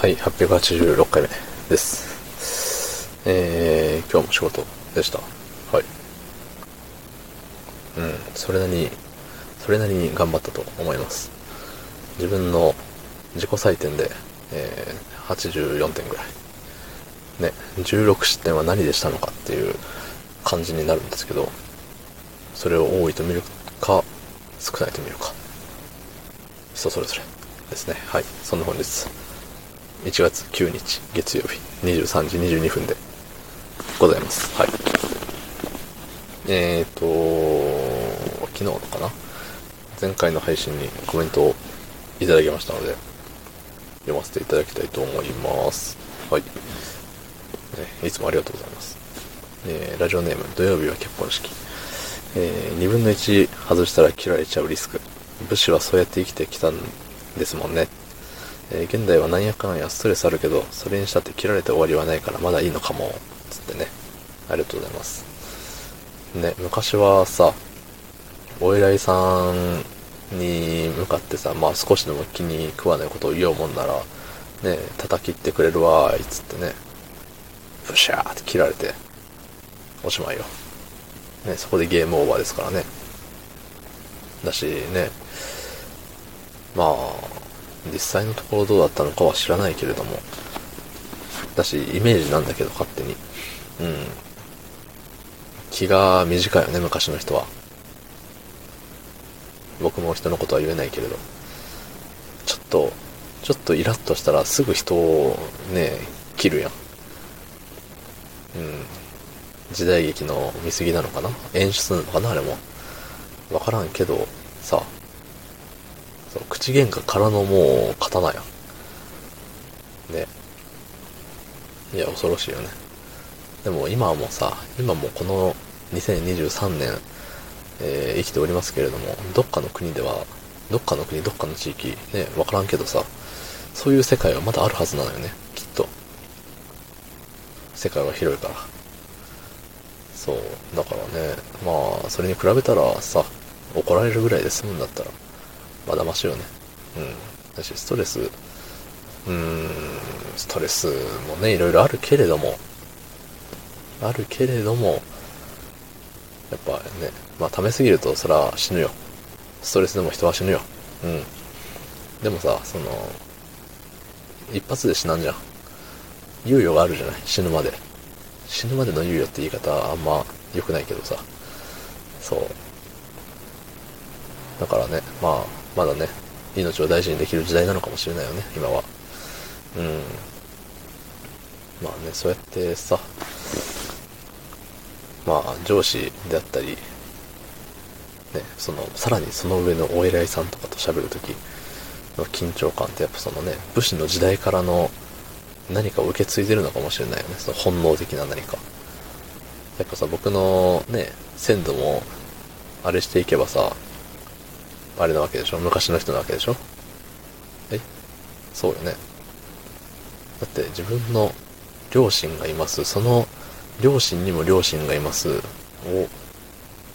はい、886回目です。えー、今日も仕事でした。はい。うん、それなりに、それなりに頑張ったと思います。自分の自己採点で、えー、84点ぐらい。ね、16失点は何でしたのかっていう感じになるんですけど、それを多いと見るか、少ないと見るか。人それぞれですね。はい。そんな本日、1月9日月曜日23時22分でございます。はい。えーと、昨日のかな？前回の配信にコメントをいただきましたので、読ませていただきたいと思います。はい。ねいつもありがとうございます。えーラジオネーム、土曜日は結婚式。えー、2分の1外したら切られちゃうリスク。武士はそうやって生きてきたんですもんね。えー現代はなんやかんやストレスあるけど、それにしたって切られて終わりはないからまだいいのかも。つってね。ありがとうございます。ね、昔はさ、お偉いさんに向かってさ、まあ少しでも気に食わないことを言おうもんなら、ね、叩きってくれるわーい、つってね、ブシャーって切られて、おしまいよ。ね、そこでゲームオーバーですからね。だしね、まあ、実際のところどうだったのかは知らないけれども、だし、イメージなんだけど、勝手に。うん。気が短いよね、昔の人は。僕も人のことは言えないけれど。ちょっと、ちょっとイラッとしたらすぐ人をね、切るやん。うん。時代劇の見過ぎなのかな？演出なのかな？あれも。わからんけど、さ、そう口喧嘩からのもう刀や。ね。いや、恐ろしいよね。でも今はもうさ、今もこの2023年、えー生きておりますけれども、どっかの国では、どっかの国、どっかの地域、ね、わからんけどさ、そういう世界はまだあるはずなのよね、きっと。世界は広いから。そう。だからね、まあ、それに比べたらさ、怒られるぐらいで済むんだったら、まだましよね。うん。だし、ストレス、うーん、ストレスもね、いろいろあるけれども、あるけれども、やっぱね、まあ、溜めすぎるとそら死ぬよ。ストレスでも人は死ぬよ。うん。でもさ、その、一発で死なんじゃん。猶予があるじゃない？死ぬまで。死ぬまでの猶予って言い方あんま良くないけどさ。そう。だからね、まあ、まだね、命を大事にできる時代なのかもしれないよね、今は。うん。まあね、そうやってさ、まあ、上司であったり、ね、その、さらにその上のお偉いさんとかと喋るときの緊張感ってやっぱそのね、武士の時代からの何かを受け継いでるのかもしれないよね、その本能的な何か。やっぱさ、僕のね、先祖も、あれしていけばさ、あれなわけでしょ？昔の人なわけでしょ？え？そうよね。だって自分の両親がいます。その両親にも両親がいます。を、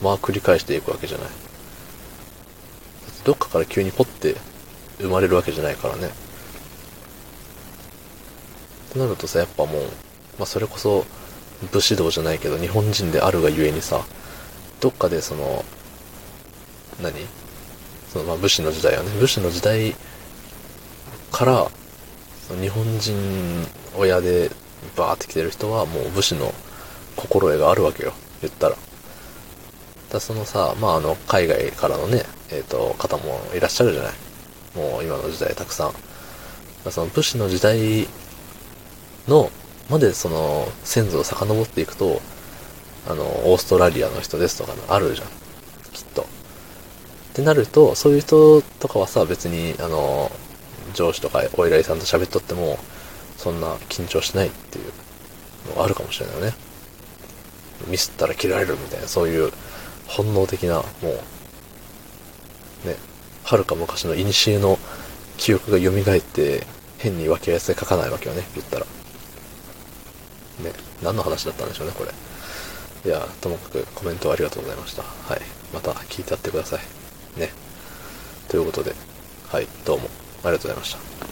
まあ繰り返していくわけじゃない。だってどっかから急にポッて生まれるわけじゃないからね。ってなるとさ、やっぱもう、まあそれこそ武士道じゃないけど日本人であるがゆえにさ、どっかでその、何？そのまあ武士の時代はね、武士の時代から、日本人親でバーって来てる人はもう武士の心得があるわけよ、言ったら。だそのさ、まああの、海外からのね、えっ、と、方もいらっしゃるじゃない。もう今の時代たくさん。だその武士の時代の、までその先祖を遡っていくと、あの、オーストラリアの人ですとかあるじゃん。きっと。ってなると、そういう人とかはさ、別に、あの、上司とかお偉いさんと喋っとっても、そんな緊張しないっていうのがあるかもしれないよね。ミスったら切られるみたいな、そういう本能的な、もう、ね、遥か昔の古の記憶が蘇って、変に分け合いで書かないわけよね、言ったら。ね、何の話だったんでしょうね、これ。いや、ともかくコメントありがとうございました。はい。また聞いてやってください。ね。ということで、はい、どうもありがとうございました。